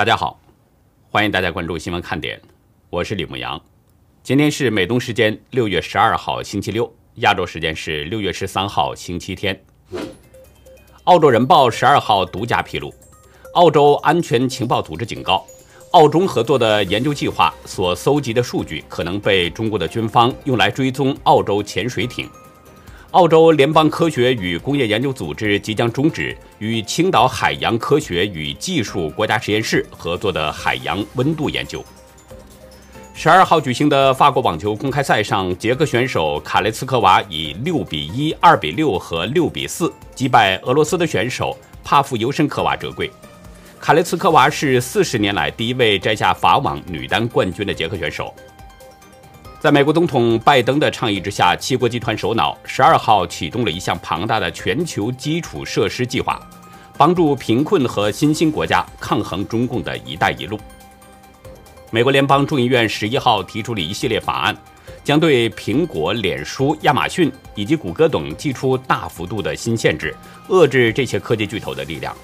大家好，欢迎大家关注新闻看点，我是李牧阳。今天是美东时间六月十二号星期六，亚洲时间是六月十三号星期天。澳洲人报十二号独家披露，澳洲安全情报组织警告，澳中合作的研究计划所搜集的数据可能被中国的军方用来追踪澳洲潜水艇。澳洲联邦科学与工业研究组织即将终止与青岛海洋科学与技术国家实验室合作的海洋温度研究。十二号举行的法国网球公开赛上，捷克选手卡雷茨科娃以六比一、二比六和六比四击败俄罗斯的选手帕夫尤申科娃折桂。卡雷茨科娃是四十年来第一位摘下法网女单冠军的捷克选手。在美国总统拜登的倡议之下，七国集团首脑十二号启动了一项庞大的全球基础设施计划，帮助贫困和新兴国家抗衡中共的一带一路。美国联邦众议院十一号提出了一系列法案，将对苹果、脸书、亚马逊以及谷歌等寄出大幅度的新限制，遏制这些科技巨头的力量。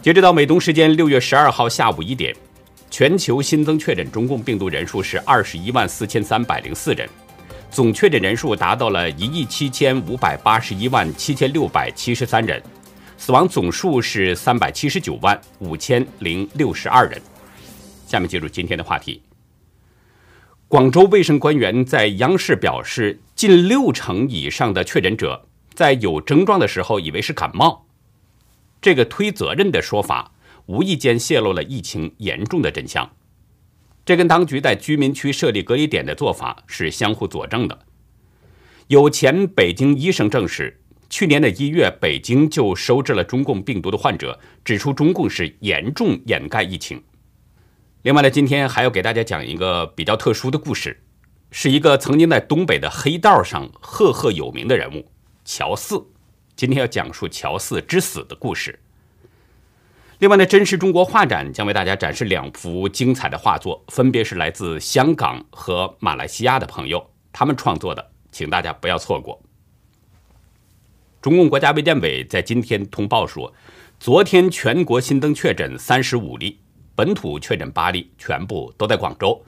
截止到美东时间六月十二号下午一点。全球新增确诊中共病毒人数是二十一万四千三百零四人，总确诊人数达到了一亿七千五百八十一万七千六百七十三人，死亡总数是三百七十九万五千零六十二人。下面进入今天的话题。广州卫生官员在央视表示，近六成以上的确诊者在有症状的时候以为是感冒，这个推责任的说法。无意间泄露了疫情严重的真相，这跟当局在居民区设立隔离点的做法是相互佐证的。有前北京医生证实，去年的一月，北京就收治了中共病毒的患者，指出中共是严重掩盖疫情。另外呢，今天还要给大家讲一个比较特殊的故事，是一个曾经在东北的黑道上赫赫有名的人物乔四。今天要讲述乔四之死的故事。另外呢，真实中国画展将为大家展示两幅精彩的画作，分别是来自香港和马来西亚的朋友他们创作的，请大家不要错过。中共国家卫健委在今天通报说，昨天全国新增确诊三十五例，本土确诊八例，全部都在广州；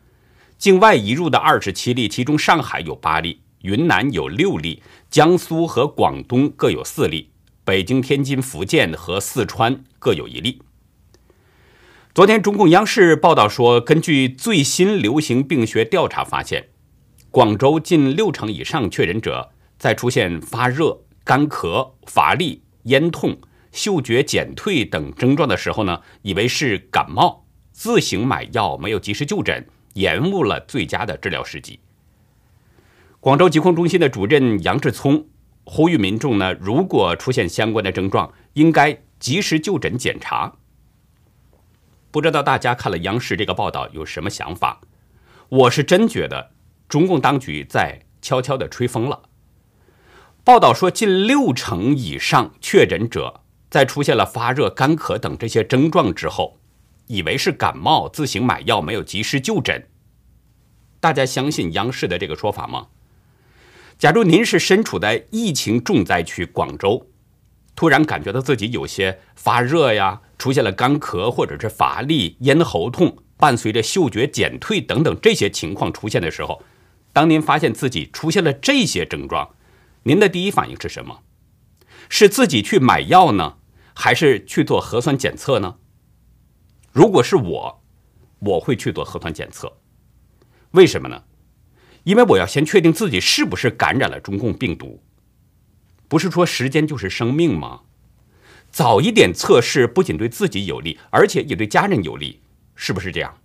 境外移入的二十七例，其中上海有八例，云南有六例，江苏和广东各有四例，北京、天津、福建和四川各有一例。昨天，中共央视报道说，根据最新流行病学调查发现，广州近六成以上确诊者在出现发热、干咳、乏力、咽痛、嗅觉减退等症状的时候呢，以为是感冒，自行买药，没有及时就诊，延误了最佳的治疗时机。广州疾控中心的主任杨志聪呼吁民众呢，如果出现相关的症状，应该及时就诊检查。不知道大家看了央视这个报道有什么想法？我是真觉得中共当局在悄悄的吹风了。报道说，近六成以上确诊者在出现了发热、干咳等这些症状之后，以为是感冒，自行买药，没有及时就诊。大家相信央视的这个说法吗？假如您是身处在疫情重灾区广州。突然感觉到自己有些发热呀，出现了干咳或者是乏力、咽喉痛，伴随着嗅觉减退等等这些情况出现的时候，当您发现自己出现了这些症状，您的第一反应是什么？是自己去买药呢，还是去做核酸检测呢？如果是我，我会去做核酸检测。为什么呢？因为我要先确定自己是不是感染了中共病毒。不是说时间就是生命吗？早一点测试不仅对自己有利，而且也对家人有利，是不是这样？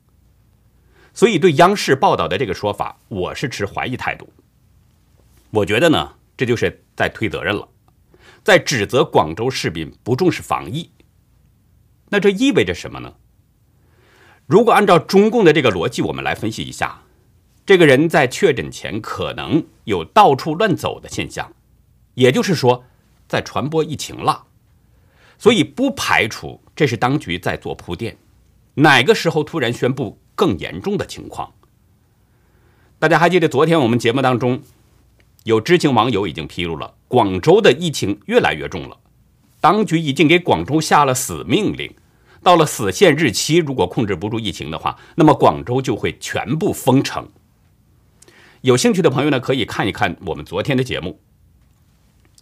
所以对央视报道的这个说法，我是持怀疑态度。我觉得呢，这就是在推责任了，在指责广州市民不重视防疫。那这意味着什么呢？如果按照中共的这个逻辑，我们来分析一下，这个人在确诊前可能有到处乱走的现象。也就是说，在传播疫情了，所以不排除这是当局在做铺垫，哪个时候突然宣布更严重的情况？大家还记得昨天我们节目当中，有知情网友已经披露了，广州的疫情越来越重了，当局已经给广州下了死命令，到了死线日期，如果控制不住疫情的话，那么广州就会全部封城。有兴趣的朋友呢，可以看一看我们昨天的节目。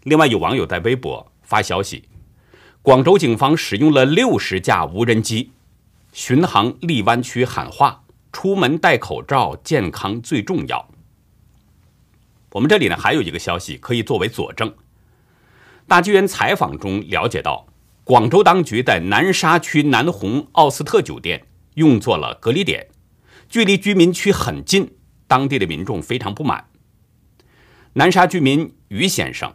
另外，有网友在微博发消息，广州警方使用了六十架无人机巡航荔湾区，喊话：出门戴口罩，健康最重要。我们这里呢，还有一个消息可以作为佐证。大剧院采访中了解到。广州当局在南沙区南红奥斯特酒店用作了隔离点，距离居民区很近，当地的民众非常不满。南沙居民于先生，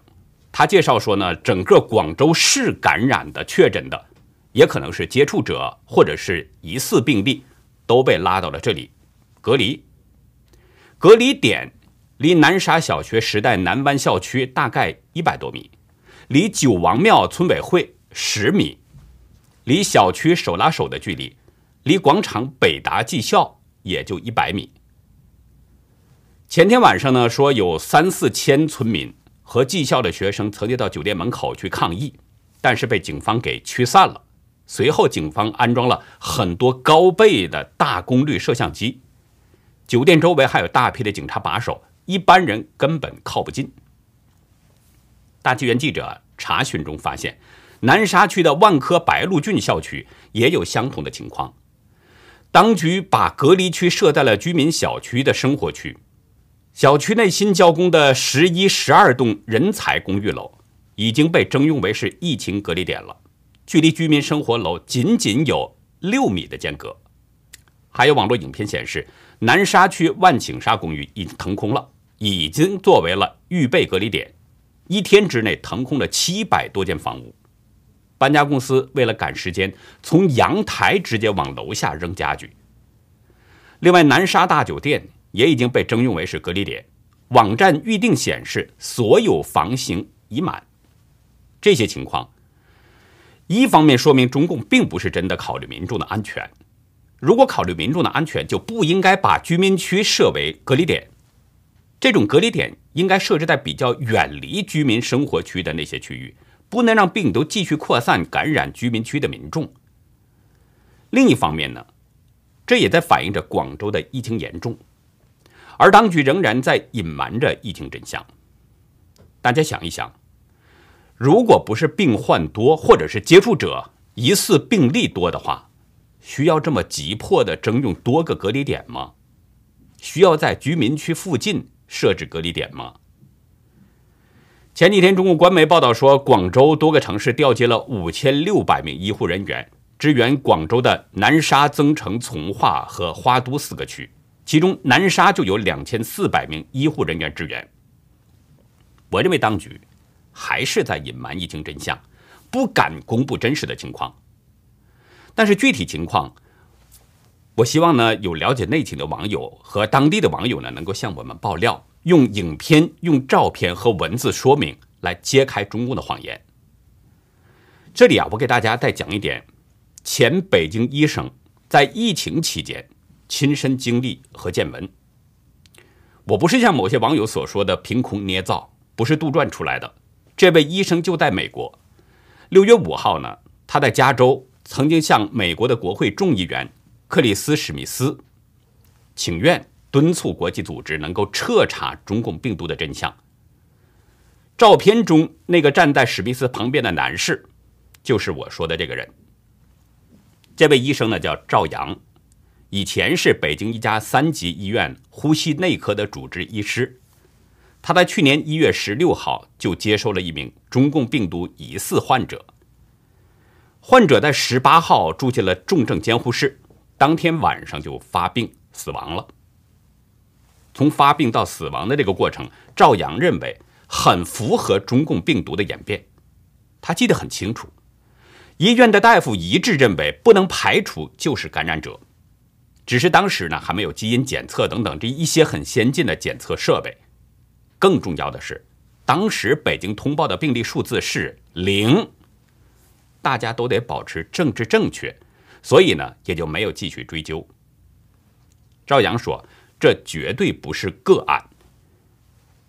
他介绍说呢，整个广州市感染的、确诊的，也可能是接触者或者是疑似病例，都被拉到了这里隔离。隔离点离南沙小学时代南湾校区大概一百多米，离九王庙村委会。十米，离小区手拉手的距离，离广场北达技校也就一百米。前天晚上呢，说有三四千村民和技校的学生曾经到酒店门口去抗议，但是被警方给驱散了。随后，警方安装了很多高倍的大功率摄像机，酒店周围还有大批的警察把守，一般人根本靠不近。大纪元记者查询中发现。南沙区的万科白鹿郡校区也有相同的情况，当局把隔离区设在了居民小区的生活区，小区内新交工的十一、十二栋人才公寓楼已经被征用为是疫情隔离点了，距离居民生活楼仅仅有六米的间隔。还有网络影片显示，南沙区万顷沙公寓已经腾空了，已经作为了预备隔离点，一天之内腾空了七百多间房屋。搬家公司为了赶时间，从阳台直接往楼下扔家具。另外，南沙大酒店也已经被征用为是隔离点，网站预订显示所有房型已满。这些情况，一方面说明中共并不是真的考虑民众的安全。如果考虑民众的安全，就不应该把居民区设为隔离点。这种隔离点应该设置在比较远离居民生活区的那些区域。不能让病毒继续扩散，感染居民区的民众。另一方面呢，这也在反映着广州的疫情严重，而当局仍然在隐瞒着疫情真相。大家想一想，如果不是病患多，或者是接触者疑似病例多的话，需要这么急迫的征用多个隔离点吗？需要在居民区附近设置隔离点吗？前几天，中共官媒报道说，广州多个城市调集了五千六百名医护人员，支援广州的南沙、增城、从化和花都四个区，其中南沙就有两千四百名医护人员支援。我认为当局还是在隐瞒疫情真相，不敢公布真实的情况。但是具体情况，我希望呢，有了解内情的网友和当地的网友呢，能够向我们爆料。用影片、用照片和文字说明来揭开中共的谎言。这里啊，我给大家再讲一点前北京医生在疫情期间亲身经历和见闻。我不是像某些网友所说的凭空捏造，不是杜撰出来的。这位医生就在美国。六月五号呢，他在加州曾经向美国的国会众议员克里斯·史密斯请愿。敦促国际组织能够彻查中共病毒的真相。照片中那个站在史密斯旁边的男士，就是我说的这个人。这位医生呢叫赵阳，以前是北京一家三级医院呼吸内科的主治医师。他在去年一月十六号就接收了一名中共病毒疑似患者。患者在十八号住进了重症监护室，当天晚上就发病死亡了。从发病到死亡的这个过程，赵阳认为很符合中共病毒的演变。他记得很清楚，医院的大夫一致认为不能排除就是感染者，只是当时呢还没有基因检测等等这一些很先进的检测设备。更重要的是，当时北京通报的病例数字是零，大家都得保持政治正确，所以呢也就没有继续追究。赵阳说。这绝对不是个案，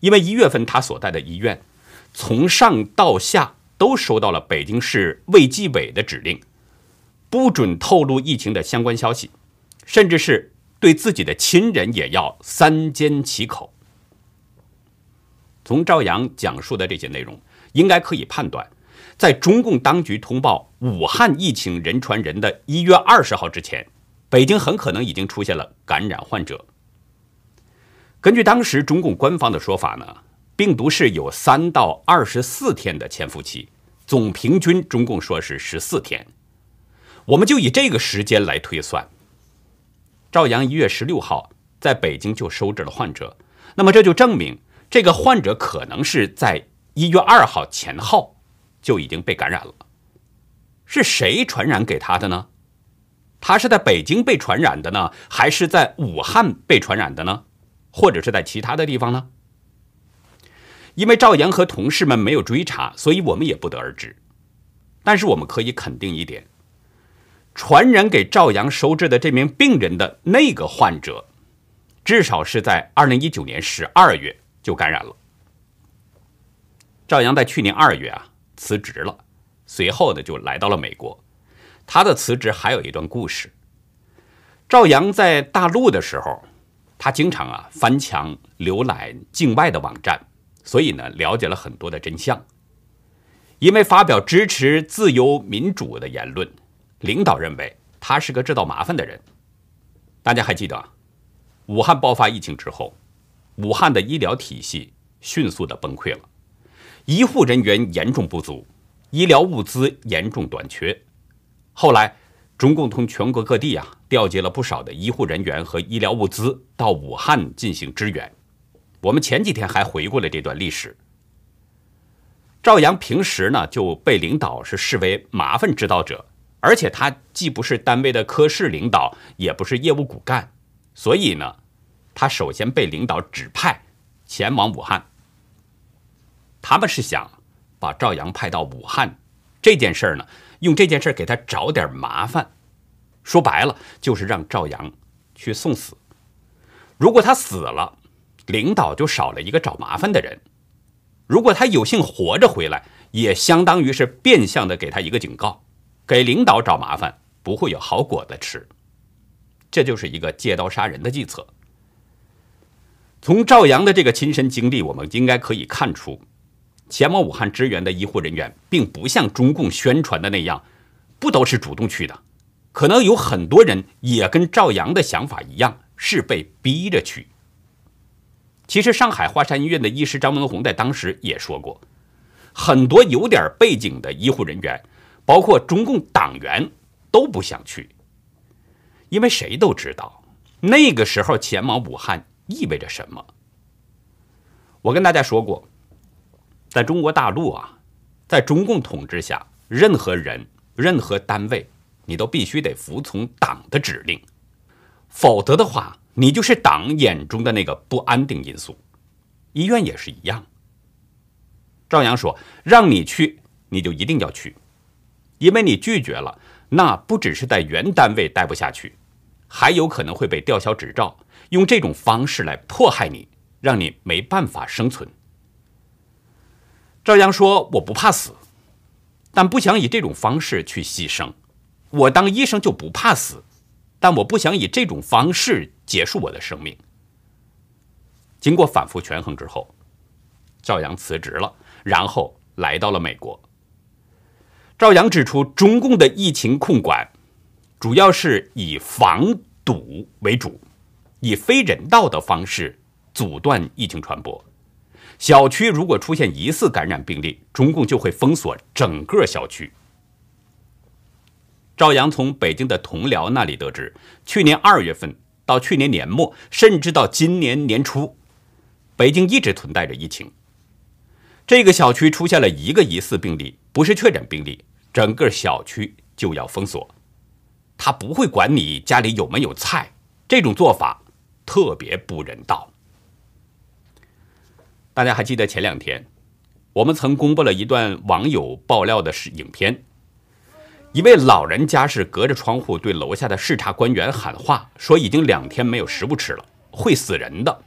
因为一月份他所在的医院，从上到下都收到了北京市卫计委的指令，不准透露疫情的相关消息，甚至是对自己的亲人也要三缄其口。从赵阳讲述的这些内容，应该可以判断，在中共当局通报武汉疫情人传人的一月二十号之前，北京很可能已经出现了感染患者。根据当时中共官方的说法呢，病毒是有三到二十四天的潜伏期，总平均中共说是十四天。我们就以这个时间来推算，赵阳一月十六号在北京就收治了患者，那么这就证明。这个患者可能是在一月二号前后就已经被感染了，是谁传染给他的呢？他是在北京被传染的呢，还是在武汉被传染的呢？或者是在其他的地方呢？因为赵阳和同事们没有追查，所以我们也不得而知。但是我们可以肯定一点，传染给赵阳收治的这名病人的那个患者，至少是在二零一九年十二月。就感染了。赵阳在去年二月啊辞职了，随后呢就来到了美国。他的辞职还有一段故事。赵阳在大陆的时候，他经常啊翻墙浏览境外的网站，所以呢了解了很多的真相。因为发表支持自由民主的言论，领导认为他是个制造麻烦的人。大家还记得，武汉爆发疫情之后。武汉的医疗体系迅速的崩溃了，医护人员严重不足，医疗物资严重短缺。后来，中共从全国各地啊调集了不少的医护人员和医疗物资到武汉进行支援。我们前几天还回顾了这段历史。赵阳平时呢就被领导是视为麻烦制造者，而且他既不是单位的科室领导，也不是业务骨干，所以呢。他首先被领导指派前往武汉，他们是想把赵阳派到武汉这件事儿呢，用这件事给他找点麻烦。说白了，就是让赵阳去送死。如果他死了，领导就少了一个找麻烦的人；如果他有幸活着回来，也相当于是变相的给他一个警告，给领导找麻烦不会有好果子吃。这就是一个借刀杀人的计策。从赵阳的这个亲身经历，我们应该可以看出，前往武汉支援的医护人员，并不像中共宣传的那样，不都是主动去的，可能有很多人也跟赵阳的想法一样，是被逼着去。其实，上海华山医院的医师张文宏在当时也说过，很多有点背景的医护人员，包括中共党员，都不想去，因为谁都知道，那个时候前往武汉。意味着什么？我跟大家说过，在中国大陆啊，在中共统治下，任何人、任何单位，你都必须得服从党的指令，否则的话，你就是党眼中的那个不安定因素。医院也是一样。赵阳说：“让你去，你就一定要去，因为你拒绝了，那不只是在原单位待不下去，还有可能会被吊销执照。”用这种方式来迫害你，让你没办法生存。赵阳说：“我不怕死，但不想以这种方式去牺牲。我当医生就不怕死，但我不想以这种方式结束我的生命。”经过反复权衡之后，赵阳辞职了，然后来到了美国。赵阳指出，中共的疫情控管主要是以防堵为主。以非人道的方式阻断疫情传播。小区如果出现疑似感染病例，中共就会封锁整个小区。赵阳从北京的同僚那里得知，去年二月份到去年年末，甚至到今年年初，北京一直存在着疫情。这个小区出现了一个疑似病例，不是确诊病例，整个小区就要封锁。他不会管你家里有没有菜，这种做法。特别不人道。大家还记得前两天，我们曾公布了一段网友爆料的视影片，一位老人家是隔着窗户对楼下的视察官员喊话，说已经两天没有食物吃了，会死人的。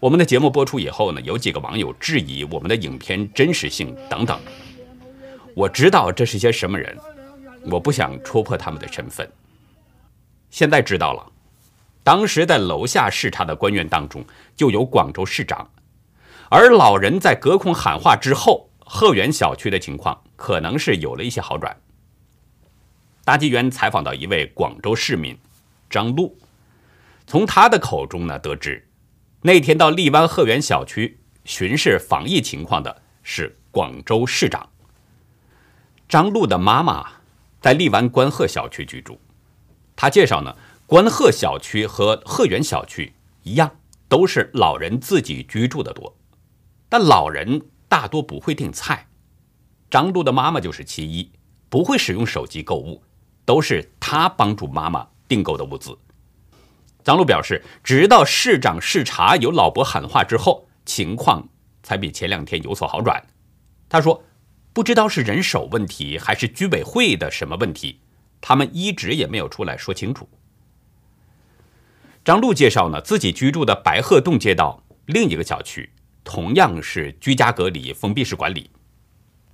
我们的节目播出以后呢，有几个网友质疑我们的影片真实性等等。我知道这是些什么人，我不想戳破他们的身份。现在知道了，当时在楼下视察的官员当中就有广州市长，而老人在隔空喊话之后，鹤园小区的情况可能是有了一些好转。大纪元采访到一位广州市民张璐，从他的口中呢得知，那天到荔湾鹤园小区巡视防疫情况的是广州市长。张璐的妈妈在荔湾观鹤小区居住，他介绍呢，观鹤小区和鹤园小区一样，都是老人自己居住的多，但老人大多不会订菜。张璐的妈妈就是其一，不会使用手机购物。都是他帮助妈妈订购的物资。张璐表示，直到市长视察有老伯喊话之后，情况才比前两天有所好转。他说：“不知道是人手问题还是居委会的什么问题，他们一直也没有出来说清楚。”张璐介绍呢，自己居住的白鹤洞街道另一个小区同样是居家隔离、封闭式管理。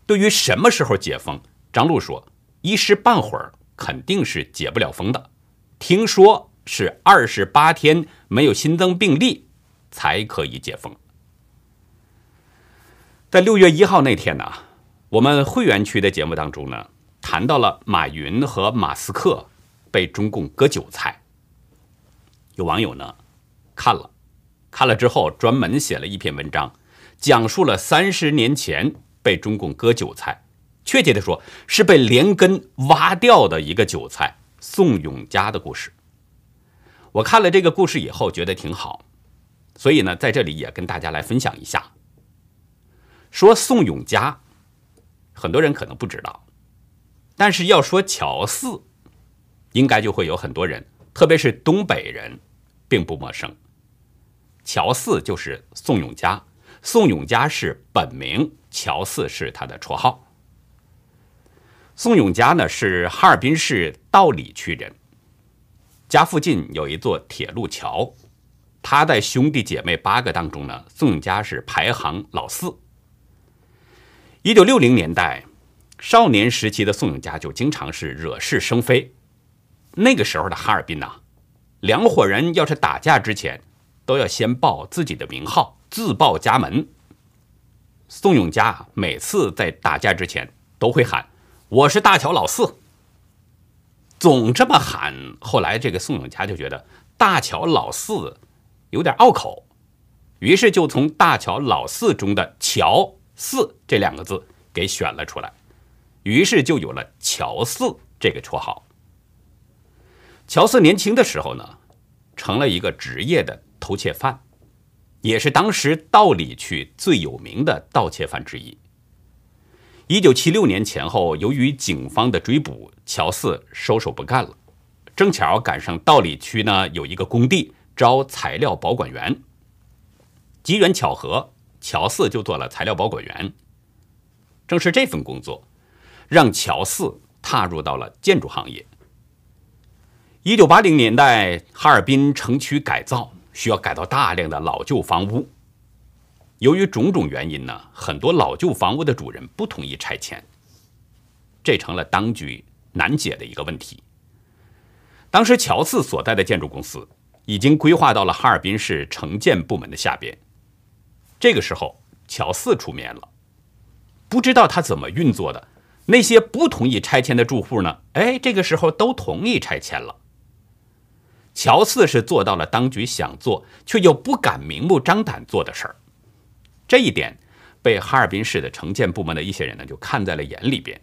对于什么时候解封，张璐说：“一时半会儿。”肯定是解不了封的，听说是二十八天没有新增病例才可以解封。在六月一号那天呢，我们会员区的节目当中呢，谈到了马云和马斯克被中共割韭菜。有网友呢看了，看了之后专门写了一篇文章，讲述了三十年前被中共割韭菜。确切的说，是被连根挖掉的一个韭菜——宋永嘉的故事。我看了这个故事以后，觉得挺好，所以呢，在这里也跟大家来分享一下。说宋永嘉，很多人可能不知道，但是要说乔四，应该就会有很多人，特别是东北人，并不陌生。乔四就是宋永嘉，宋永嘉是本名，乔四是他的绰号。宋永嘉呢是哈尔滨市道里区人，家附近有一座铁路桥，他在兄弟姐妹八个当中呢，宋永嘉是排行老四。一九六零年代，少年时期的宋永嘉就经常是惹是生非。那个时候的哈尔滨呐，两伙人要是打架之前，都要先报自己的名号，自报家门。宋永嘉每次在打架之前都会喊。我是大乔老四，总这么喊。后来这个宋永嘉就觉得大乔老四有点拗口，于是就从大乔老四中的乔四这两个字给选了出来，于是就有了乔四这个绰号。乔四年轻的时候呢，成了一个职业的偷窃犯，也是当时道里区最有名的盗窃犯之一。一九七六年前后，由于警方的追捕，乔四收手不干了。正巧赶上道里区呢有一个工地招材料保管员，机缘巧合，乔四就做了材料保管员。正是这份工作，让乔四踏入到了建筑行业。一九八零年代，哈尔滨城区改造需要改造大量的老旧房屋。由于种种原因呢，很多老旧房屋的主人不同意拆迁，这成了当局难解的一个问题。当时乔四所在的建筑公司已经规划到了哈尔滨市城建部门的下边，这个时候乔四出面了，不知道他怎么运作的，那些不同意拆迁的住户呢？哎，这个时候都同意拆迁了。乔四是做到了当局想做却又不敢明目张胆做的事儿。这一点被哈尔滨市的城建部门的一些人呢就看在了眼里边，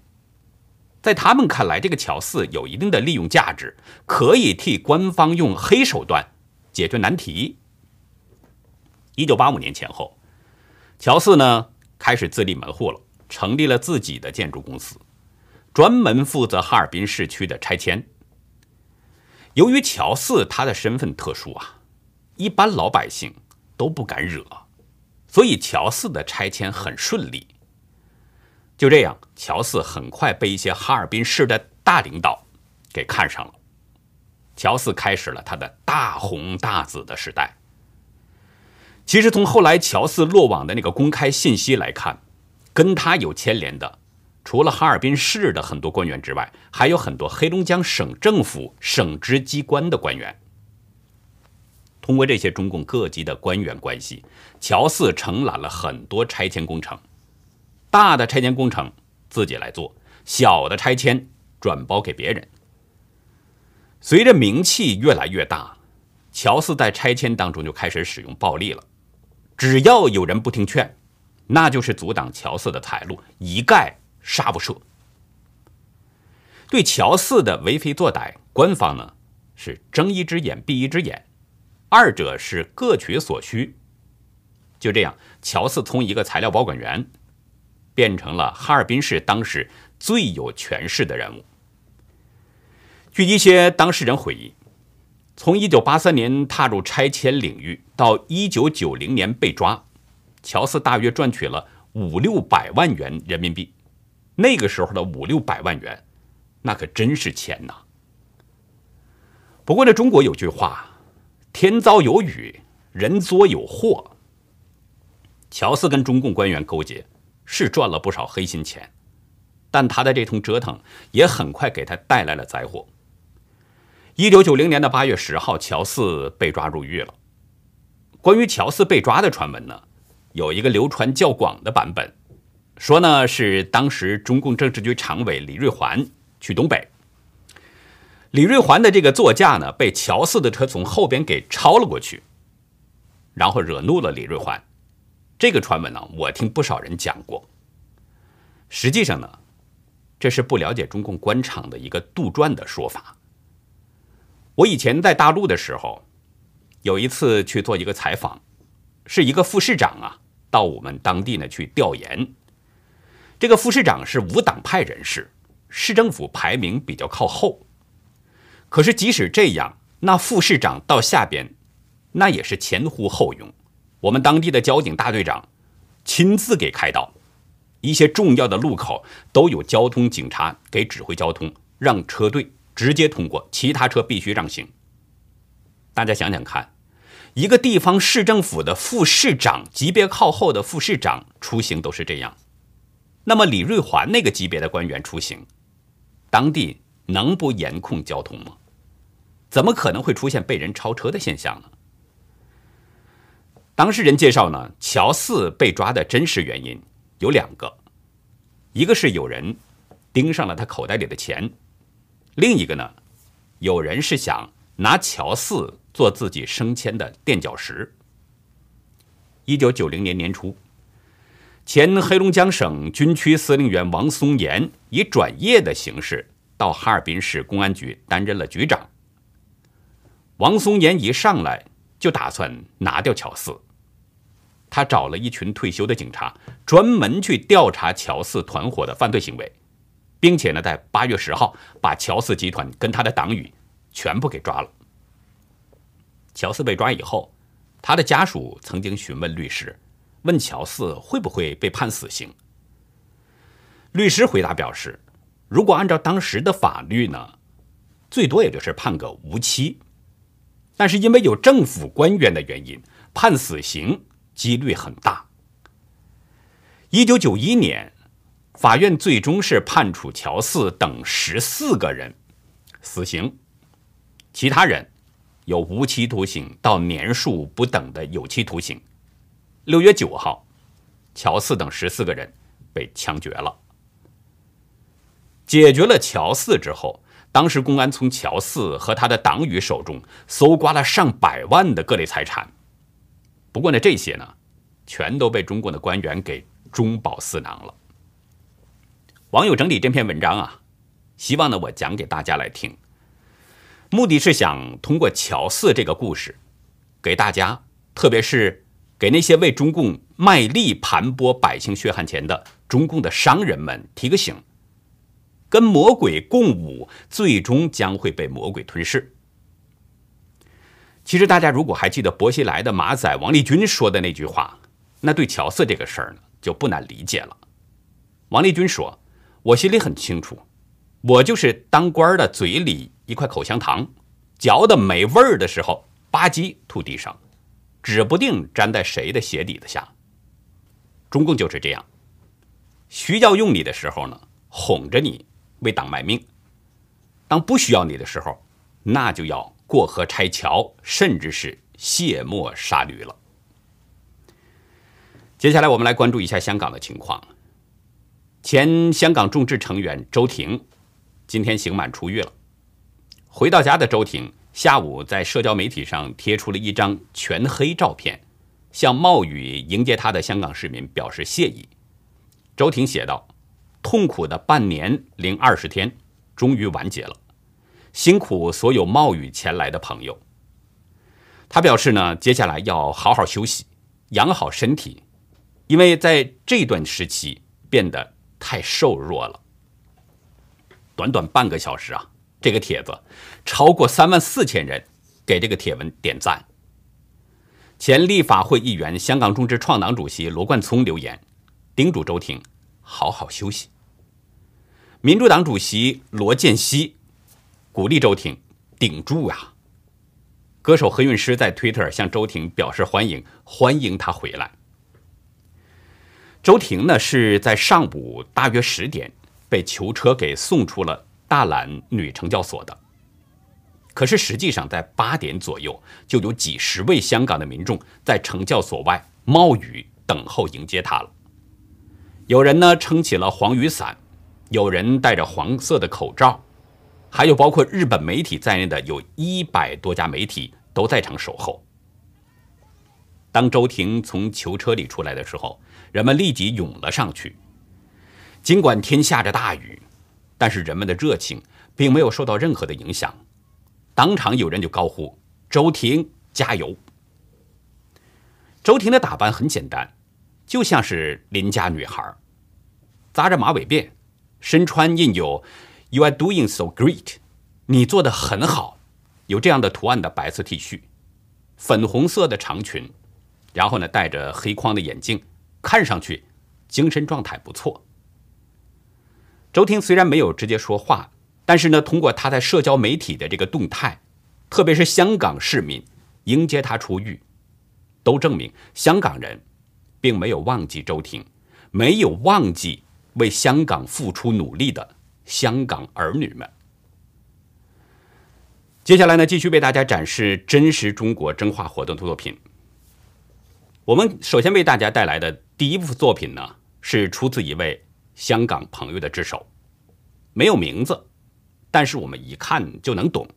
在他们看来，这个乔四有一定的利用价值，可以替官方用黑手段解决难题。一九八五年前后，乔四呢开始自立门户了，成立了自己的建筑公司，专门负责哈尔滨市区的拆迁。由于乔四他的身份特殊啊，一般老百姓都不敢惹。所以乔四的拆迁很顺利。就这样，乔四很快被一些哈尔滨市的大领导给看上了。乔四开始了他的大红大紫的时代。其实从后来乔四落网的那个公开信息来看，跟他有牵连的除了哈尔滨市的很多官员之外，还有很多黑龙江省政府省直机关的官员。通过这些中共各级的官员关系，乔四承揽了很多拆迁工程，大的拆迁工程自己来做，小的拆迁转包给别人。随着名气越来越大，乔四在拆迁当中就开始使用暴力了。只要有人不听劝，那就是阻挡乔四的财路，一概杀不赦。对乔四的为非作歹，官方呢是睁一只眼闭一只眼。二者是各取所需。就这样，乔四从一个材料保管员变成了哈尔滨市当时最有权势的人物。据一些当事人回忆，从1983年踏入拆迁领域到1990年被抓，乔四大约赚取了五六百万元人民币。那个时候的五六百万元，那可真是钱呐。不过，这中国有句话。天遭有雨，人作有祸。乔四跟中共官员勾结，是赚了不少黑心钱，但他的这通折腾也很快给他带来了灾祸。一九九零年的八月十号，乔四被抓入狱了。关于乔四被抓的传闻呢，有一个流传较广的版本，说呢是当时中共政治局常委李瑞环去东北。李瑞环的这个座驾呢，被乔四的车从后边给超了过去，然后惹怒了李瑞环。这个传闻呢，我听不少人讲过。实际上呢，这是不了解中共官场的一个杜撰的说法。我以前在大陆的时候，有一次去做一个采访，是一个副市长啊，到我们当地呢去调研。这个副市长是无党派人士，市政府排名比较靠后。可是，即使这样，那副市长到下边，那也是前呼后拥。我们当地的交警大队长亲自给开道，一些重要的路口都有交通警察给指挥交通，让车队直接通过，其他车必须让行。大家想想看，一个地方市政府的副市长级别靠后的副市长出行都是这样，那么李瑞环那个级别的官员出行，当地能不严控交通吗？怎么可能会出现被人超车的现象呢？当事人介绍呢，乔四被抓的真实原因有两个，一个是有人盯上了他口袋里的钱，另一个呢，有人是想拿乔四做自己升迁的垫脚石。一九九零年年初，前黑龙江省军区司令员王松岩以转业的形式到哈尔滨市公安局担任了局长。王松岩一上来就打算拿掉乔四，他找了一群退休的警察，专门去调查乔四团伙的犯罪行为，并且呢，在八月十号把乔四集团跟他的党羽全部给抓了。乔四被抓以后，他的家属曾经询问律师，问乔四会不会被判死刑。律师回答表示，如果按照当时的法律呢，最多也就是判个无期。但是因为有政府官员的原因，判死刑几率很大。一九九一年，法院最终是判处乔四等十四个人死刑，其他人有无期徒刑到年数不等的有期徒刑。六月九号，乔四等十四个人被枪决了。解决了乔四之后。当时公安从乔四和他的党羽手中搜刮了上百万的各类财产，不过呢，这些呢，全都被中共的官员给中饱私囊了。网友整理这篇文章啊，希望呢我讲给大家来听，目的是想通过乔四这个故事，给大家，特别是给那些为中共卖力盘剥百姓血汗钱的中共的商人们提个醒。跟魔鬼共舞，最终将会被魔鬼吞噬。其实，大家如果还记得薄熙来的马仔王立军说的那句话，那对乔四这个事儿呢，就不难理解了。王立军说：“我心里很清楚，我就是当官的嘴里一块口香糖，嚼的没味儿的时候，吧唧吐地上，指不定粘在谁的鞋底子下。中共就是这样，需要用你的时候呢。”哄着你为党卖命；当不需要你的时候，那就要过河拆桥，甚至是卸磨杀驴了。接下来，我们来关注一下香港的情况。前香港众志成员周庭今天刑满出狱了。回到家的周庭下午在社交媒体上贴出了一张全黑照片，向冒雨迎接他的香港市民表示谢意。周庭写道：“痛苦的半年零二十天终于完结了，辛苦所有冒雨前来的朋友。”他表示呢，接下来要好好休息，养好身体，因为在这段时期变得太瘦弱了。短短半个小时啊！这个帖子超过三万四千人给这个帖文点赞。前立法会议员、香港众志创党主席罗冠聪留言，叮嘱周庭好好休息。民主党主席罗健熙鼓励周庭顶住啊。歌手何韵诗在推特向周庭表示欢迎，欢迎他回来。周婷呢是在上午大约十点被囚车给送出了。大榄女惩教所的，可是实际上在八点左右，就有几十位香港的民众在惩教所外冒雨等候迎接他了。有人呢撑起了黄雨伞，有人戴着黄色的口罩，还有包括日本媒体在内的有一百多家媒体都在场守候。当周婷从囚车里出来的时候，人们立即涌了上去，尽管天下着大雨。但是人们的热情并没有受到任何的影响，当场有人就高呼：“周婷加油！”周婷的打扮很简单，就像是邻家女孩，扎着马尾辫，身穿印有 “You are doing so great”，你做的很好，有这样的图案的白色 T 恤，粉红色的长裙，然后呢戴着黑框的眼镜，看上去精神状态不错。周婷虽然没有直接说话，但是呢，通过他在社交媒体的这个动态，特别是香港市民迎接他出狱，都证明香港人并没有忘记周婷，没有忘记为香港付出努力的香港儿女们。接下来呢，继续为大家展示真实中国真话活动的作品。我们首先为大家带来的第一部作品呢，是出自一位。香港朋友的之手，没有名字，但是我们一看就能懂。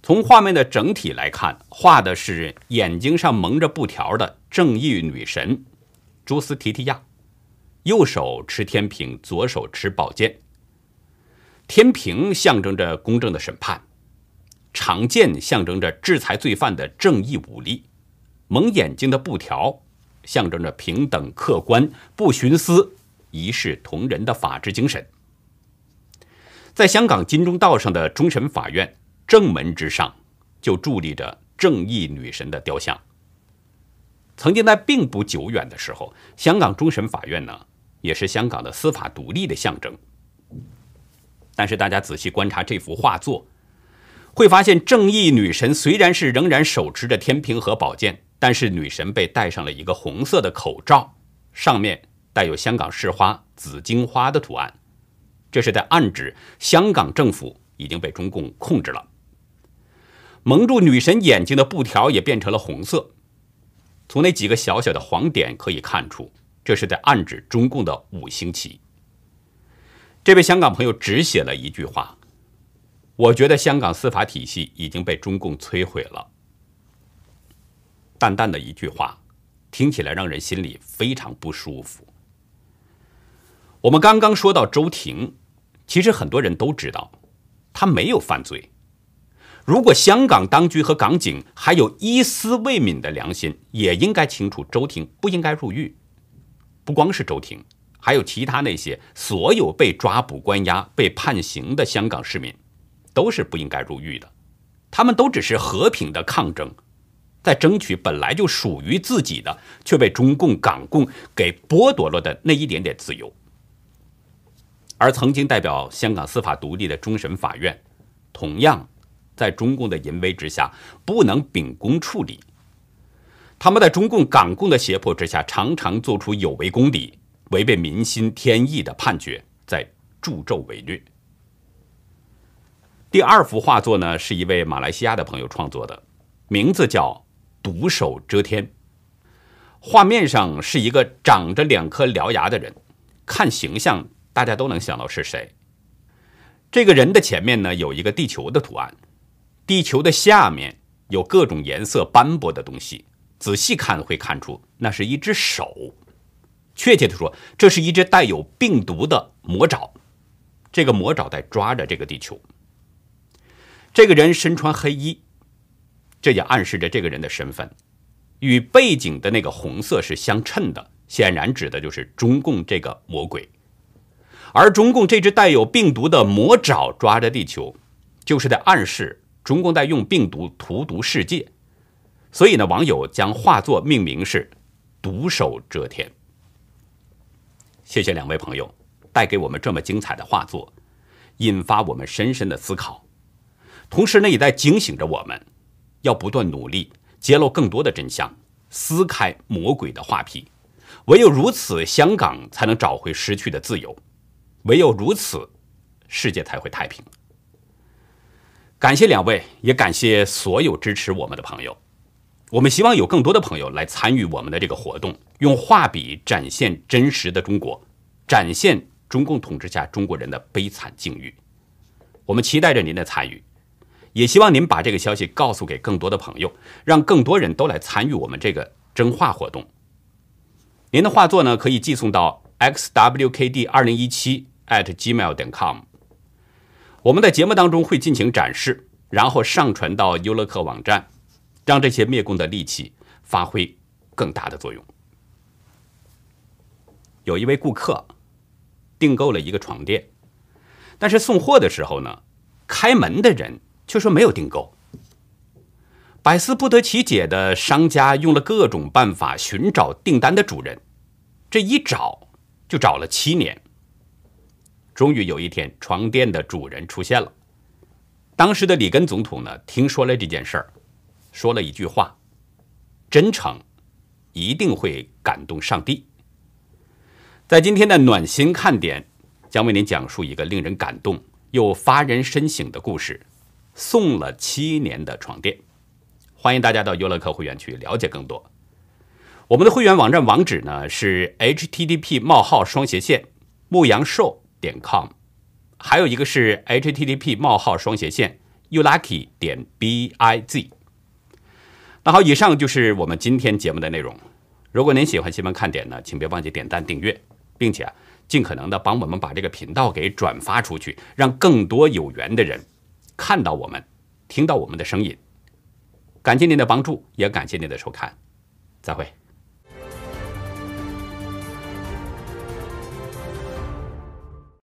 从画面的整体来看，画的是眼睛上蒙着布条的正义女神朱斯提提亚，右手持天平，左手持宝剑。天平象征着公正的审判，长剑象征着制裁罪犯的正义武力，蒙眼睛的布条象征着平等、客观、不徇私。一视同仁的法治精神，在香港金钟道上的终审法院正门之上，就伫立着正义女神的雕像。曾经在并不久远的时候，香港终审法院呢，也是香港的司法独立的象征。但是大家仔细观察这幅画作，会发现正义女神虽然是仍然手持着天平和宝剑，但是女神被戴上了一个红色的口罩，上面。带有香港市花紫荆花的图案，这是在暗指香港政府已经被中共控制了。蒙住女神眼睛的布条也变成了红色，从那几个小小的黄点可以看出，这是在暗指中共的五星旗。这位香港朋友只写了一句话：“我觉得香港司法体系已经被中共摧毁了。”淡淡的一句话，听起来让人心里非常不舒服。我们刚刚说到周庭，其实很多人都知道，他没有犯罪。如果香港当局和港警还有一丝未泯的良心，也应该清楚周庭不应该入狱。不光是周庭，还有其他那些所有被抓捕关押、被判刑的香港市民，都是不应该入狱的。他们都只是和平的抗争，在争取本来就属于自己的，却被中共港共给剥夺了的那一点点自由。而曾经代表香港司法独立的终审法院，同样在中共的淫威之下不能秉公处理。他们在中共港共的胁迫之下，常常做出有违公理、违背民心天意的判决，在助纣为虐。第二幅画作呢，是一位马来西亚的朋友创作的，名字叫“独手遮天”。画面上是一个长着两颗獠牙的人，看形象大家都能想到是谁。这个人的前面呢有一个地球的图案，地球的下面有各种颜色斑驳的东西，仔细看会看出那是一只手。确切的说，这是一只带有病毒的魔爪，这个魔爪在抓着这个地球。这个人身穿黑衣，这也暗示着这个人的身份与背景的那个红色是相称的，显然指的就是中共这个魔鬼。而中共这只带有病毒的魔爪抓着地球，就是在暗示中共在用病毒荼毒世界。所以呢，网友将画作命名是“独手遮天”。谢谢两位朋友带给我们这么精彩的画作，引发我们深深的思考。同时呢，也在警醒着我们，要不断努力揭露更多的真相，撕开魔鬼的画皮。唯有如此，香港才能找回失去的自由；唯有如此，世界才会太平。感谢两位，也感谢所有支持我们的朋友。我们希望有更多的朋友来参与我们的这个活动，用画笔展现真实的中国，展现中共统治下中国人的悲惨境遇。我们期待着您的参与。也希望您把这个消息告诉给更多的朋友，让更多人都来参与我们这个真画活动。您的画作呢，可以寄送到 xwkd 二零一七 at gmail 点 com。我们在节目当中会进行展示，然后上传到优乐客网站，让这些灭共的利器发挥更大的作用。有一位顾客订购了一个床垫，但是送货的时候呢，开门的人。却说没有订购，百思不得其解的商家用了各种办法寻找订单的主人，这一找就找了七年。终于有一天，床垫的主人出现了。当时的里根总统呢，听说了这件事儿，说了一句话：“真诚一定会感动上帝。”在今天的暖心看点，将为您讲述一个令人感动又发人深省的故事。送了七年的床垫，欢迎大家到优乐客会员去了解更多。我们的会员网站网址呢是 http: 冒号双斜线牧羊兽点 com，还有一个是 http: 冒号双斜线 ulucky 点 biz。那好，以上就是我们今天节目的内容。如果您喜欢新闻看点呢，请别忘记点赞订阅，并且啊尽可能的帮我们把这个频道给转发出去，让更多有缘的人。看到我们，听到我们的声音，感谢您的帮助，也感谢您的收看，再会。